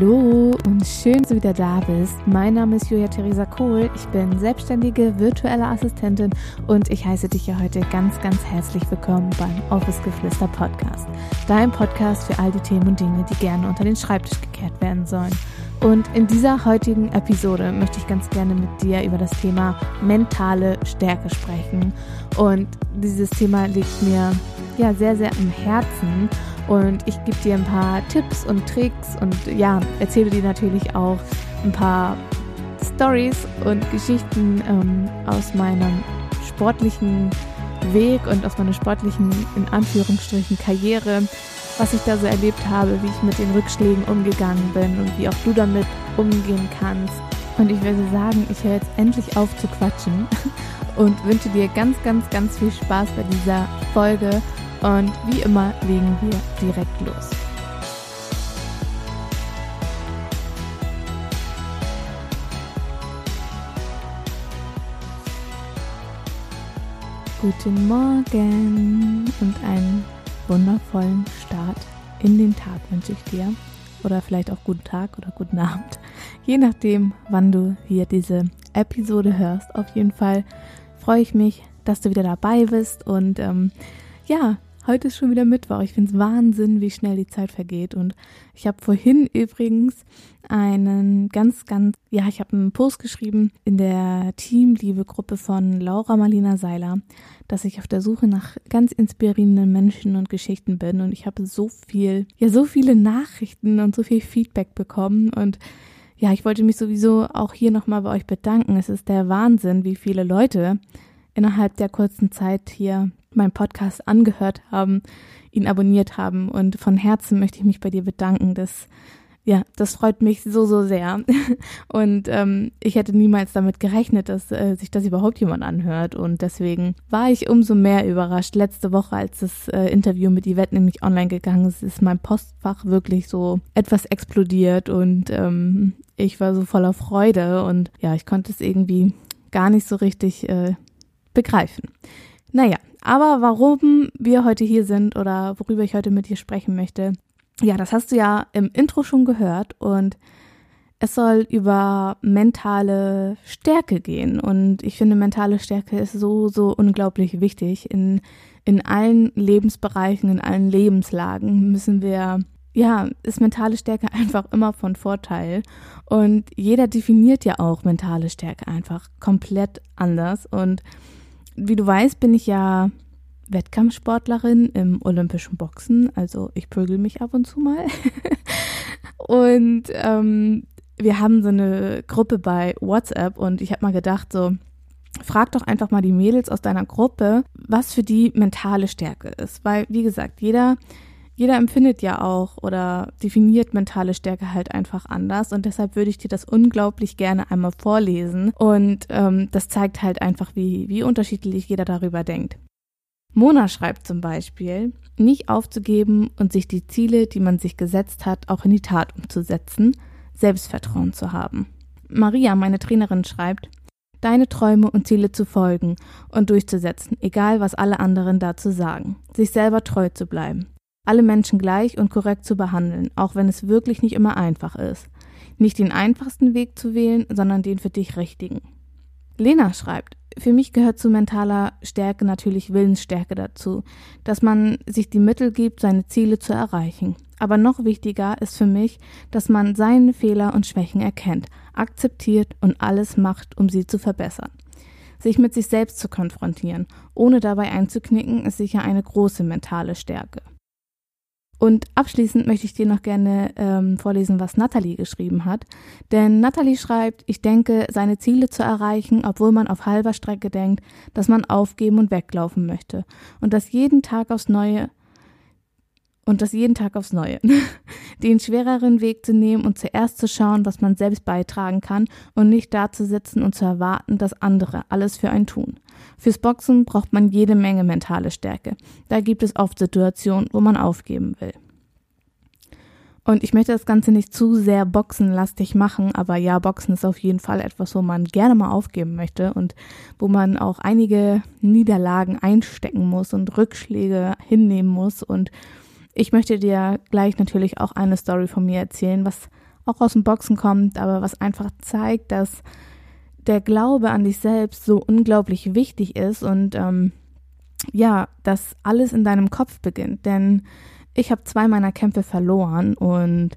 Hallo und schön, dass du wieder da bist. Mein Name ist Julia Theresa Kohl. Ich bin selbstständige virtuelle Assistentin und ich heiße dich ja heute ganz, ganz herzlich willkommen beim Office Geflüster Podcast. Dein Podcast für all die Themen und Dinge, die gerne unter den Schreibtisch gekehrt werden sollen. Und in dieser heutigen Episode möchte ich ganz gerne mit dir über das Thema mentale Stärke sprechen. Und dieses Thema liegt mir ja sehr, sehr am Herzen. Und ich gebe dir ein paar Tipps und Tricks und ja, erzähle dir natürlich auch ein paar Stories und Geschichten ähm, aus meinem sportlichen Weg und aus meiner sportlichen, in Anführungsstrichen, Karriere, was ich da so erlebt habe, wie ich mit den Rückschlägen umgegangen bin und wie auch du damit umgehen kannst. Und ich würde sagen, ich höre jetzt endlich auf zu quatschen und wünsche dir ganz, ganz, ganz viel Spaß bei dieser Folge und wie immer legen wir direkt los. Guten Morgen und einen wundervollen Start in den Tag wünsche ich dir. Oder vielleicht auch guten Tag oder guten Abend. Je nachdem, wann du hier diese Episode hörst. Auf jeden Fall freue ich mich, dass du wieder dabei bist und ähm, ja, Heute ist schon wieder Mittwoch. Ich finde es Wahnsinn, wie schnell die Zeit vergeht. Und ich habe vorhin übrigens einen ganz, ganz, ja, ich habe einen Post geschrieben in der Teamliebe-Gruppe von Laura Marlina Seiler, dass ich auf der Suche nach ganz inspirierenden Menschen und Geschichten bin. Und ich habe so viel, ja, so viele Nachrichten und so viel Feedback bekommen. Und ja, ich wollte mich sowieso auch hier nochmal bei euch bedanken. Es ist der Wahnsinn, wie viele Leute innerhalb der kurzen Zeit hier meinen Podcast angehört haben, ihn abonniert haben. Und von Herzen möchte ich mich bei dir bedanken. Das, ja, das freut mich so, so sehr. Und ähm, ich hätte niemals damit gerechnet, dass äh, sich das überhaupt jemand anhört. Und deswegen war ich umso mehr überrascht. Letzte Woche, als das äh, Interview mit Yvette nämlich online gegangen ist, ist mein Postfach wirklich so etwas explodiert und ähm, ich war so voller Freude und ja, ich konnte es irgendwie gar nicht so richtig äh, begreifen. Naja, aber warum wir heute hier sind oder worüber ich heute mit dir sprechen möchte, ja, das hast du ja im Intro schon gehört und es soll über mentale Stärke gehen. Und ich finde, mentale Stärke ist so, so unglaublich wichtig. In, in allen Lebensbereichen, in allen Lebenslagen müssen wir, ja, ist mentale Stärke einfach immer von Vorteil. Und jeder definiert ja auch mentale Stärke einfach komplett anders. Und wie du weißt, bin ich ja Wettkampfsportlerin im olympischen Boxen. Also ich prügel mich ab und zu mal. und ähm, wir haben so eine Gruppe bei WhatsApp und ich habe mal gedacht, so, frag doch einfach mal die Mädels aus deiner Gruppe, was für die mentale Stärke ist. Weil, wie gesagt, jeder jeder empfindet ja auch oder definiert mentale Stärke halt einfach anders und deshalb würde ich dir das unglaublich gerne einmal vorlesen und ähm, das zeigt halt einfach, wie, wie unterschiedlich jeder darüber denkt. Mona schreibt zum Beispiel, nicht aufzugeben und sich die Ziele, die man sich gesetzt hat, auch in die Tat umzusetzen, Selbstvertrauen zu haben. Maria, meine Trainerin, schreibt, deine Träume und Ziele zu folgen und durchzusetzen, egal was alle anderen dazu sagen, sich selber treu zu bleiben, alle Menschen gleich und korrekt zu behandeln, auch wenn es wirklich nicht immer einfach ist. Nicht den einfachsten Weg zu wählen, sondern den für dich richtigen. Lena schreibt, für mich gehört zu mentaler Stärke natürlich Willensstärke dazu, dass man sich die Mittel gibt, seine Ziele zu erreichen. Aber noch wichtiger ist für mich, dass man seine Fehler und Schwächen erkennt, akzeptiert und alles macht, um sie zu verbessern. Sich mit sich selbst zu konfrontieren, ohne dabei einzuknicken, ist sicher eine große mentale Stärke. Und abschließend möchte ich dir noch gerne ähm, vorlesen, was Natalie geschrieben hat. Denn Natalie schreibt, ich denke, seine Ziele zu erreichen, obwohl man auf halber Strecke denkt, dass man aufgeben und weglaufen möchte. Und das jeden Tag aufs Neue und das jeden Tag aufs Neue. Den schwereren Weg zu nehmen und zuerst zu schauen, was man selbst beitragen kann und nicht da zu sitzen und zu erwarten, dass andere alles für einen tun. Fürs Boxen braucht man jede Menge mentale Stärke. Da gibt es oft Situationen, wo man aufgeben will. Und ich möchte das Ganze nicht zu sehr boxenlastig machen, aber ja, Boxen ist auf jeden Fall etwas, wo man gerne mal aufgeben möchte und wo man auch einige Niederlagen einstecken muss und Rückschläge hinnehmen muss und ich möchte dir gleich natürlich auch eine Story von mir erzählen, was auch aus dem Boxen kommt, aber was einfach zeigt, dass der Glaube an dich selbst so unglaublich wichtig ist und ähm, ja, dass alles in deinem Kopf beginnt. Denn ich habe zwei meiner Kämpfe verloren und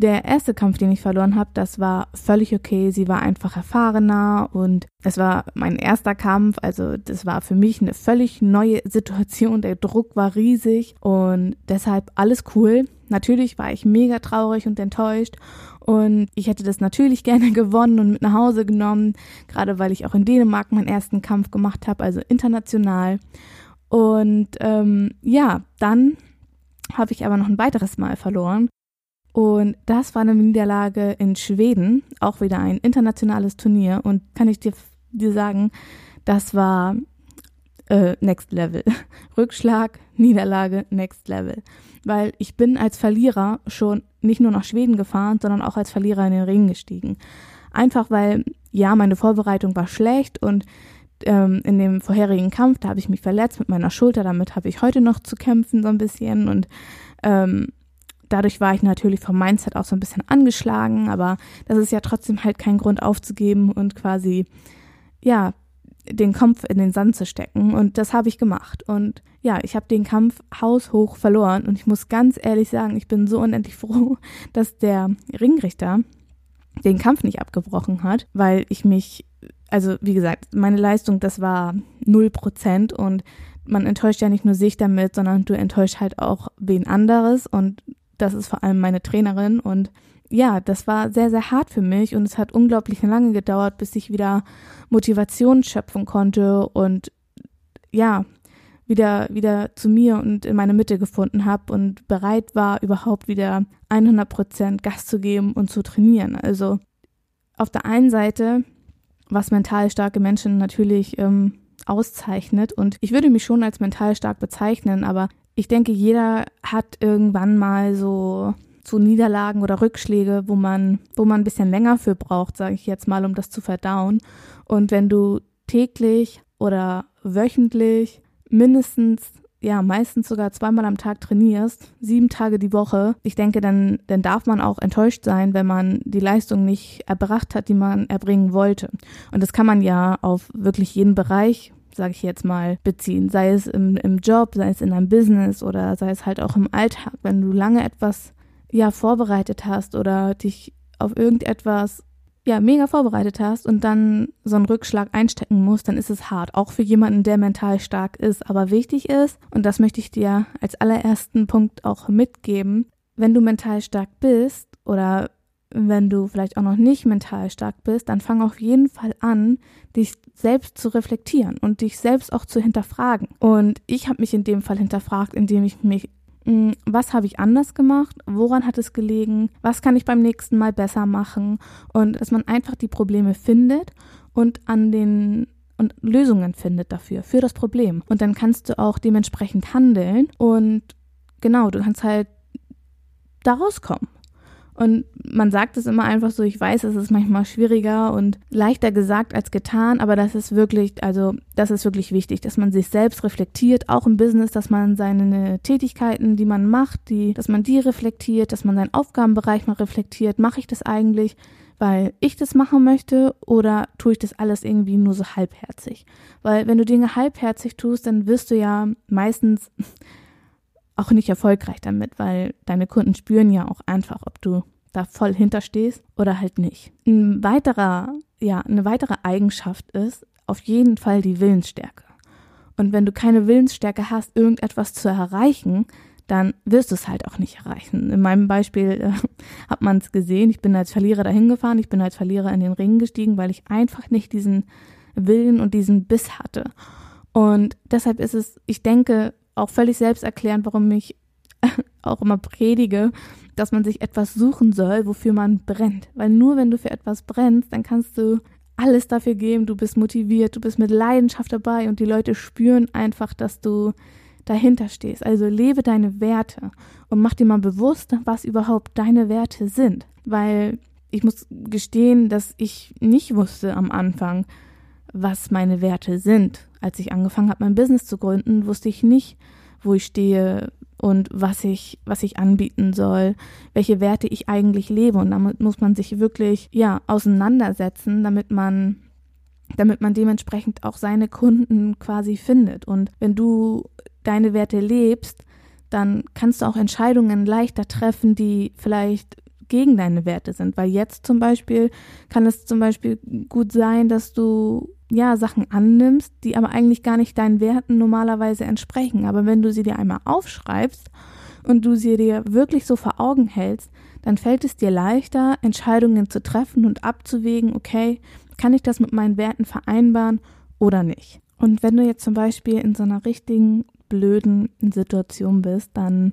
der erste Kampf, den ich verloren habe, das war völlig okay. Sie war einfach erfahrener und es war mein erster Kampf. Also das war für mich eine völlig neue Situation. Der Druck war riesig und deshalb alles cool. Natürlich war ich mega traurig und enttäuscht und ich hätte das natürlich gerne gewonnen und mit nach Hause genommen, gerade weil ich auch in Dänemark meinen ersten Kampf gemacht habe, also international. Und ähm, ja, dann habe ich aber noch ein weiteres Mal verloren. Und das war eine Niederlage in Schweden, auch wieder ein internationales Turnier. Und kann ich dir, dir sagen, das war äh, Next Level. Rückschlag, Niederlage, Next Level. Weil ich bin als Verlierer schon nicht nur nach Schweden gefahren, sondern auch als Verlierer in den Ring gestiegen. Einfach weil, ja, meine Vorbereitung war schlecht und ähm, in dem vorherigen Kampf, da habe ich mich verletzt mit meiner Schulter, damit habe ich heute noch zu kämpfen so ein bisschen und ähm, dadurch war ich natürlich vom Mindset auch so ein bisschen angeschlagen, aber das ist ja trotzdem halt kein Grund aufzugeben und quasi, ja, den Kopf in den Sand zu stecken. Und das habe ich gemacht. Und ja, ich habe den Kampf haushoch verloren. Und ich muss ganz ehrlich sagen, ich bin so unendlich froh, dass der Ringrichter den Kampf nicht abgebrochen hat, weil ich mich, also wie gesagt, meine Leistung, das war null Prozent und man enttäuscht ja nicht nur sich damit, sondern du enttäuscht halt auch wen anderes und das ist vor allem meine Trainerin. Und ja, das war sehr, sehr hart für mich. Und es hat unglaublich lange gedauert, bis ich wieder Motivation schöpfen konnte und ja, wieder, wieder zu mir und in meine Mitte gefunden habe und bereit war, überhaupt wieder 100 Prozent Gas zu geben und zu trainieren. Also auf der einen Seite, was mental starke Menschen natürlich ähm, auszeichnet. Und ich würde mich schon als mental stark bezeichnen, aber ich denke, jeder hat irgendwann mal so so Niederlagen oder Rückschläge, wo man, wo man ein bisschen länger für braucht, sage ich jetzt mal, um das zu verdauen. Und wenn du täglich oder wöchentlich mindestens, ja, meistens sogar zweimal am Tag trainierst, sieben Tage die Woche, ich denke, dann, dann darf man auch enttäuscht sein, wenn man die Leistung nicht erbracht hat, die man erbringen wollte. Und das kann man ja auf wirklich jeden Bereich sage ich jetzt mal, beziehen. Sei es im, im Job, sei es in einem Business oder sei es halt auch im Alltag. Wenn du lange etwas ja vorbereitet hast oder dich auf irgendetwas ja mega vorbereitet hast und dann so einen Rückschlag einstecken musst, dann ist es hart. Auch für jemanden, der mental stark ist. Aber wichtig ist, und das möchte ich dir als allerersten Punkt auch mitgeben, wenn du mental stark bist oder wenn du vielleicht auch noch nicht mental stark bist, dann fang auf jeden Fall an, dich selbst zu reflektieren und dich selbst auch zu hinterfragen. Und ich habe mich in dem Fall hinterfragt, indem ich mich hm, was habe ich anders gemacht, woran hat es gelegen, was kann ich beim nächsten Mal besser machen und dass man einfach die Probleme findet und an den und Lösungen findet dafür, für das Problem. Und dann kannst du auch dementsprechend handeln und genau, du kannst halt da rauskommen. Und man sagt es immer einfach so, ich weiß, es ist manchmal schwieriger und leichter gesagt als getan, aber das ist wirklich, also das ist wirklich wichtig, dass man sich selbst reflektiert, auch im Business, dass man seine Tätigkeiten, die man macht, die, dass man die reflektiert, dass man seinen Aufgabenbereich mal reflektiert. Mache ich das eigentlich, weil ich das machen möchte oder tue ich das alles irgendwie nur so halbherzig? Weil wenn du Dinge halbherzig tust, dann wirst du ja meistens auch nicht erfolgreich damit, weil deine Kunden spüren ja auch einfach, ob du da voll hinterstehst oder halt nicht. Ein weiterer, ja, eine weitere Eigenschaft ist auf jeden Fall die Willensstärke. Und wenn du keine Willensstärke hast, irgendetwas zu erreichen, dann wirst du es halt auch nicht erreichen. In meinem Beispiel äh, hat man es gesehen. Ich bin als Verlierer dahin gefahren, ich bin als Verlierer in den Ring gestiegen, weil ich einfach nicht diesen Willen und diesen Biss hatte. Und deshalb ist es, ich denke, auch völlig selbsterklärend, warum ich auch immer predige, dass man sich etwas suchen soll, wofür man brennt. Weil nur wenn du für etwas brennst, dann kannst du alles dafür geben, du bist motiviert, du bist mit Leidenschaft dabei und die Leute spüren einfach, dass du dahinter stehst. Also lebe deine Werte und mach dir mal bewusst, was überhaupt deine Werte sind. Weil ich muss gestehen, dass ich nicht wusste am Anfang, was meine Werte sind. Als ich angefangen habe, mein Business zu gründen, wusste ich nicht, wo ich stehe, und was ich, was ich anbieten soll, welche Werte ich eigentlich lebe. Und damit muss man sich wirklich, ja, auseinandersetzen, damit man, damit man dementsprechend auch seine Kunden quasi findet. Und wenn du deine Werte lebst, dann kannst du auch Entscheidungen leichter treffen, die vielleicht gegen deine Werte sind. Weil jetzt zum Beispiel kann es zum Beispiel gut sein, dass du ja Sachen annimmst, die aber eigentlich gar nicht deinen Werten normalerweise entsprechen. Aber wenn du sie dir einmal aufschreibst und du sie dir wirklich so vor Augen hältst, dann fällt es dir leichter, Entscheidungen zu treffen und abzuwägen, okay, kann ich das mit meinen Werten vereinbaren oder nicht. Und wenn du jetzt zum Beispiel in so einer richtigen blöden Situation bist, dann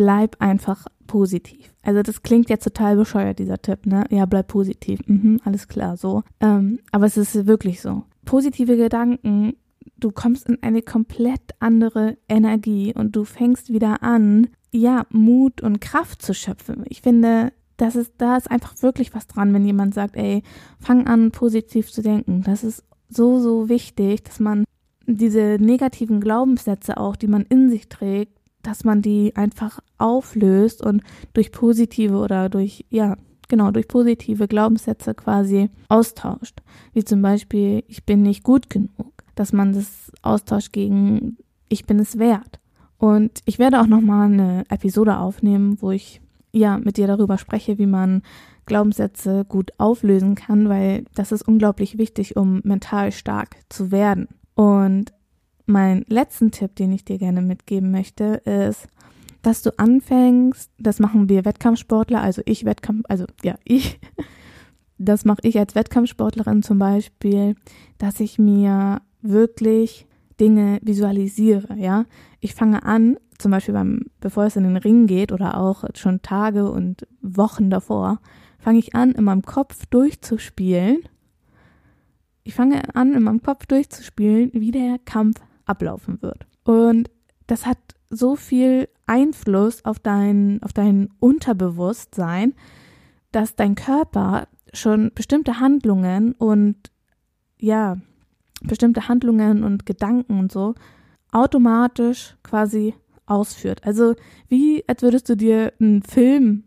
bleib einfach positiv. Also das klingt jetzt total bescheuert, dieser Tipp, ne? Ja, bleib positiv. Mhm, alles klar, so. Ähm, aber es ist wirklich so. Positive Gedanken, du kommst in eine komplett andere Energie und du fängst wieder an, ja, Mut und Kraft zu schöpfen. Ich finde, das ist, da ist einfach wirklich was dran, wenn jemand sagt, ey, fang an, positiv zu denken. Das ist so, so wichtig, dass man diese negativen Glaubenssätze auch, die man in sich trägt, dass man die einfach auflöst und durch positive oder durch, ja, genau, durch positive Glaubenssätze quasi austauscht. Wie zum Beispiel, ich bin nicht gut genug. Dass man das austauscht gegen, ich bin es wert. Und ich werde auch nochmal eine Episode aufnehmen, wo ich ja mit dir darüber spreche, wie man Glaubenssätze gut auflösen kann, weil das ist unglaublich wichtig, um mental stark zu werden. Und mein letzten Tipp, den ich dir gerne mitgeben möchte, ist, dass du anfängst, das machen wir Wettkampfsportler, also ich Wettkampf, also ja, ich, das mache ich als Wettkampfsportlerin zum Beispiel, dass ich mir wirklich Dinge visualisiere, ja. Ich fange an, zum Beispiel beim, bevor es in den Ring geht oder auch schon Tage und Wochen davor, fange ich an, in meinem Kopf durchzuspielen. Ich fange an, in meinem Kopf durchzuspielen, wie der Kampf ablaufen wird. Und das hat so viel Einfluss auf dein, auf dein Unterbewusstsein, dass dein Körper schon bestimmte Handlungen und ja, bestimmte Handlungen und Gedanken und so automatisch quasi ausführt. Also wie als würdest du dir einen Film,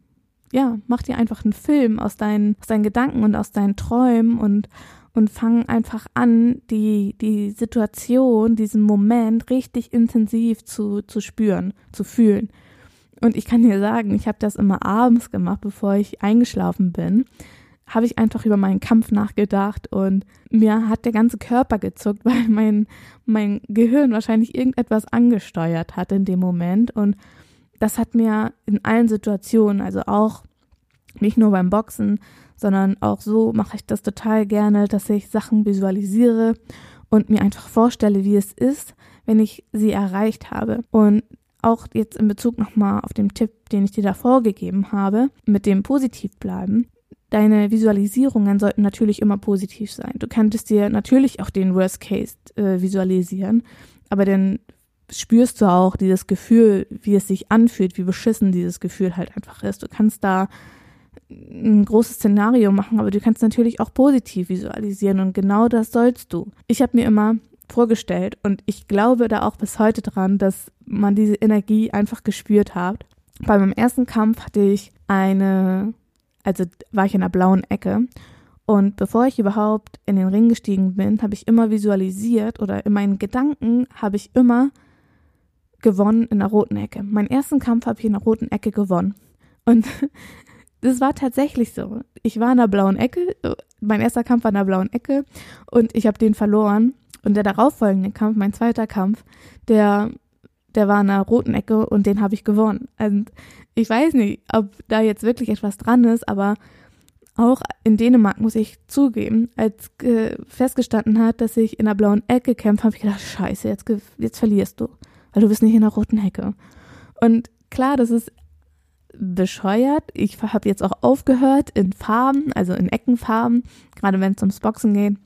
ja, mach dir einfach einen Film aus deinen, aus deinen Gedanken und aus deinen Träumen und und fangen einfach an, die, die Situation, diesen Moment richtig intensiv zu, zu spüren, zu fühlen. Und ich kann dir sagen, ich habe das immer abends gemacht, bevor ich eingeschlafen bin, habe ich einfach über meinen Kampf nachgedacht und mir hat der ganze Körper gezuckt, weil mein, mein Gehirn wahrscheinlich irgendetwas angesteuert hat in dem Moment. Und das hat mir in allen Situationen, also auch nicht nur beim Boxen, sondern auch so mache ich das total gerne, dass ich Sachen visualisiere und mir einfach vorstelle, wie es ist, wenn ich sie erreicht habe. Und auch jetzt in Bezug nochmal auf den Tipp, den ich dir davor gegeben habe, mit dem positiv bleiben. Deine Visualisierungen sollten natürlich immer positiv sein. Du könntest dir natürlich auch den Worst Case äh, visualisieren, aber dann spürst du auch dieses Gefühl, wie es sich anfühlt, wie beschissen dieses Gefühl halt einfach ist. Du kannst da ein großes Szenario machen, aber du kannst natürlich auch positiv visualisieren und genau das sollst du. Ich habe mir immer vorgestellt und ich glaube da auch bis heute dran, dass man diese Energie einfach gespürt hat. Bei meinem ersten Kampf hatte ich eine, also war ich in einer blauen Ecke und bevor ich überhaupt in den Ring gestiegen bin, habe ich immer visualisiert oder in meinen Gedanken habe ich immer gewonnen in der roten Ecke. Meinen ersten Kampf habe ich in der roten Ecke gewonnen. Und das war tatsächlich so. Ich war in der blauen Ecke, mein erster Kampf war in der blauen Ecke und ich habe den verloren. Und der darauffolgende Kampf, mein zweiter Kampf, der, der war in der roten Ecke und den habe ich gewonnen. Und ich weiß nicht, ob da jetzt wirklich etwas dran ist, aber auch in Dänemark muss ich zugeben, als äh, festgestanden hat, dass ich in der blauen Ecke kämpfe, habe ich gedacht, scheiße, jetzt, jetzt verlierst du, weil du bist nicht in der roten Ecke. Und klar, das ist bescheuert. Ich habe jetzt auch aufgehört, in Farben, also in Eckenfarben, gerade wenn es ums Boxen geht,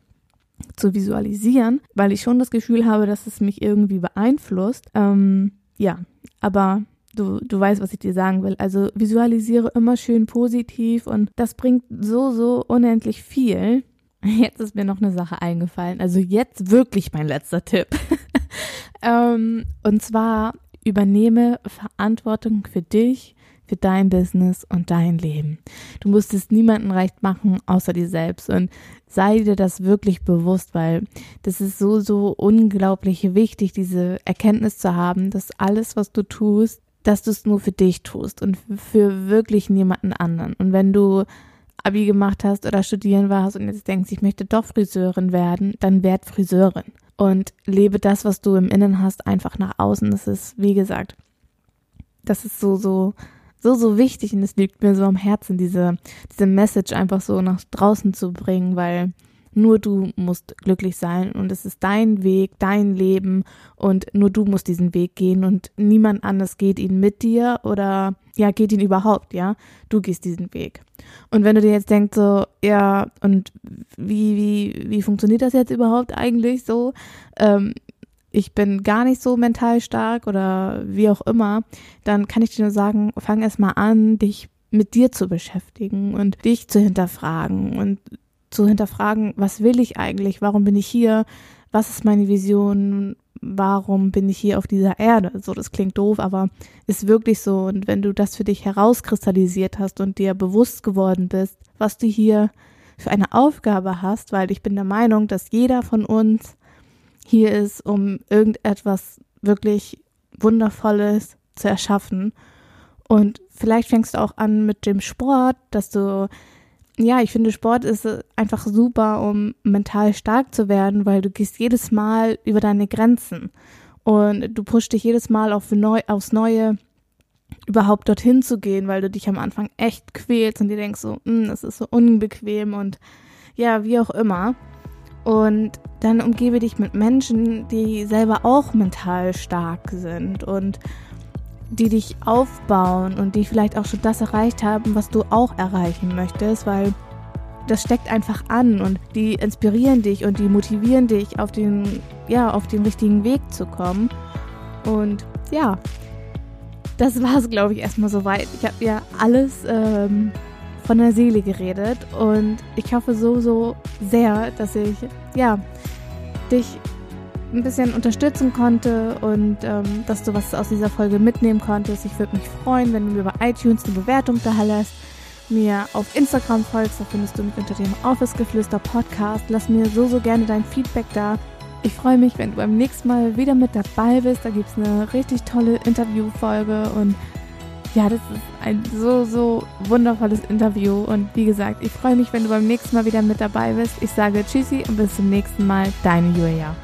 zu visualisieren, weil ich schon das Gefühl habe, dass es mich irgendwie beeinflusst. Ähm, ja, aber du, du weißt, was ich dir sagen will. Also visualisiere immer schön positiv und das bringt so, so unendlich viel. Jetzt ist mir noch eine Sache eingefallen. Also jetzt wirklich mein letzter Tipp. ähm, und zwar übernehme Verantwortung für dich, für dein Business und dein Leben. Du musst es niemandem recht machen, außer dir selbst. Und sei dir das wirklich bewusst, weil das ist so, so unglaublich wichtig, diese Erkenntnis zu haben, dass alles, was du tust, dass du es nur für dich tust und für wirklich niemanden anderen. Und wenn du Abi gemacht hast oder studieren warst und jetzt denkst, ich möchte doch Friseurin werden, dann werd Friseurin und lebe das, was du im Innen hast, einfach nach außen. Das ist, wie gesagt, das ist so, so, so, so wichtig und es liegt mir so am Herzen, diese, diese Message einfach so nach draußen zu bringen, weil nur du musst glücklich sein und es ist dein Weg, dein Leben und nur du musst diesen Weg gehen und niemand anders geht ihn mit dir oder ja, geht ihn überhaupt, ja? Du gehst diesen Weg. Und wenn du dir jetzt denkst so, ja, und wie, wie, wie funktioniert das jetzt überhaupt eigentlich so? Ähm, ich bin gar nicht so mental stark oder wie auch immer, dann kann ich dir nur sagen, fang erst mal an, dich mit dir zu beschäftigen und dich zu hinterfragen und zu hinterfragen, was will ich eigentlich, warum bin ich hier, was ist meine Vision, warum bin ich hier auf dieser Erde. So, das klingt doof, aber ist wirklich so. Und wenn du das für dich herauskristallisiert hast und dir bewusst geworden bist, was du hier für eine Aufgabe hast, weil ich bin der Meinung, dass jeder von uns hier ist, um irgendetwas wirklich Wundervolles zu erschaffen. Und vielleicht fängst du auch an mit dem Sport, dass du ja, ich finde, Sport ist einfach super, um mental stark zu werden, weil du gehst jedes Mal über deine Grenzen und du pushst dich jedes Mal auf neu, aufs Neue überhaupt dorthin zu gehen, weil du dich am Anfang echt quälst und dir denkst so, hm, das ist so unbequem und ja, wie auch immer. Und dann umgebe dich mit Menschen, die selber auch mental stark sind und die dich aufbauen und die vielleicht auch schon das erreicht haben, was du auch erreichen möchtest, weil das steckt einfach an und die inspirieren dich und die motivieren dich auf den ja, auf den richtigen Weg zu kommen. Und ja, das war es, glaube ich, erstmal soweit. Ich habe ja alles ähm, von der Seele geredet und ich hoffe so, so sehr, dass ich ja dich ein bisschen unterstützen konnte und ähm, dass du was aus dieser Folge mitnehmen konntest. Ich würde mich freuen, wenn du mir bei iTunes eine Bewertung da lässt, mir auf Instagram folgst, da findest du mich unter dem Office Geflüster Podcast. Lass mir so, so gerne dein Feedback da. Ich freue mich, wenn du beim nächsten Mal wieder mit dabei bist. Da gibt es eine richtig tolle Interviewfolge und ja, das ist ein so, so wundervolles Interview. Und wie gesagt, ich freue mich, wenn du beim nächsten Mal wieder mit dabei bist. Ich sage Tschüssi und bis zum nächsten Mal. Deine Julia.